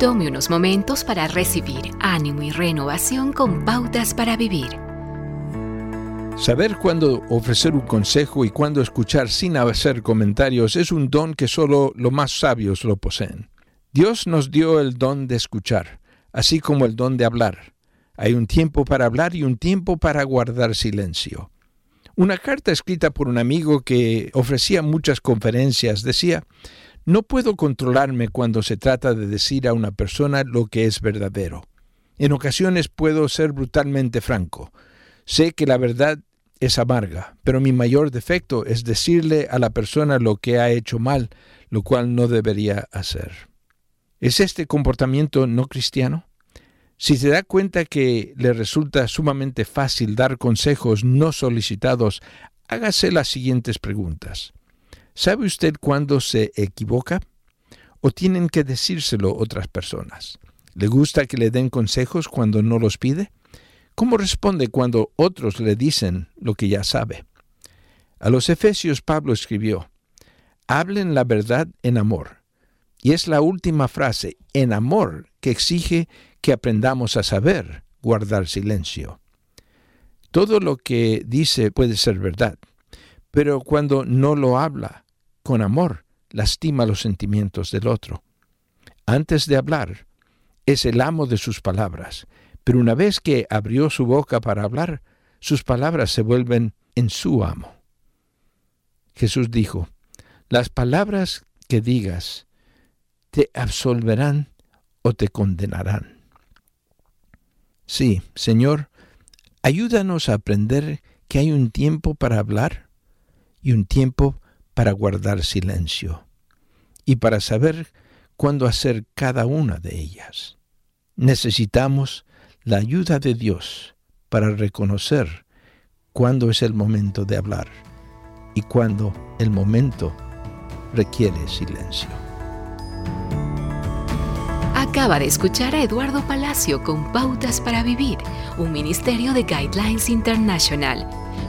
Tome unos momentos para recibir ánimo y renovación con pautas para vivir. Saber cuándo ofrecer un consejo y cuándo escuchar sin hacer comentarios es un don que solo los más sabios lo poseen. Dios nos dio el don de escuchar, así como el don de hablar. Hay un tiempo para hablar y un tiempo para guardar silencio. Una carta escrita por un amigo que ofrecía muchas conferencias decía, no puedo controlarme cuando se trata de decir a una persona lo que es verdadero. En ocasiones puedo ser brutalmente franco. Sé que la verdad es amarga, pero mi mayor defecto es decirle a la persona lo que ha hecho mal, lo cual no debería hacer. ¿Es este comportamiento no cristiano? Si se da cuenta que le resulta sumamente fácil dar consejos no solicitados, hágase las siguientes preguntas. ¿Sabe usted cuándo se equivoca? ¿O tienen que decírselo otras personas? ¿Le gusta que le den consejos cuando no los pide? ¿Cómo responde cuando otros le dicen lo que ya sabe? A los Efesios Pablo escribió, hablen la verdad en amor. Y es la última frase, en amor, que exige que aprendamos a saber guardar silencio. Todo lo que dice puede ser verdad, pero cuando no lo habla con amor, lastima los sentimientos del otro. Antes de hablar, es el amo de sus palabras, pero una vez que abrió su boca para hablar, sus palabras se vuelven en su amo. Jesús dijo, las palabras que digas te absolverán o te condenarán. Sí, Señor, ayúdanos a aprender que hay un tiempo para hablar y un tiempo para guardar silencio y para saber cuándo hacer cada una de ellas. Necesitamos la ayuda de Dios para reconocer cuándo es el momento de hablar y cuándo el momento requiere silencio. Acaba de escuchar a Eduardo Palacio con Pautas para Vivir, un ministerio de Guidelines International.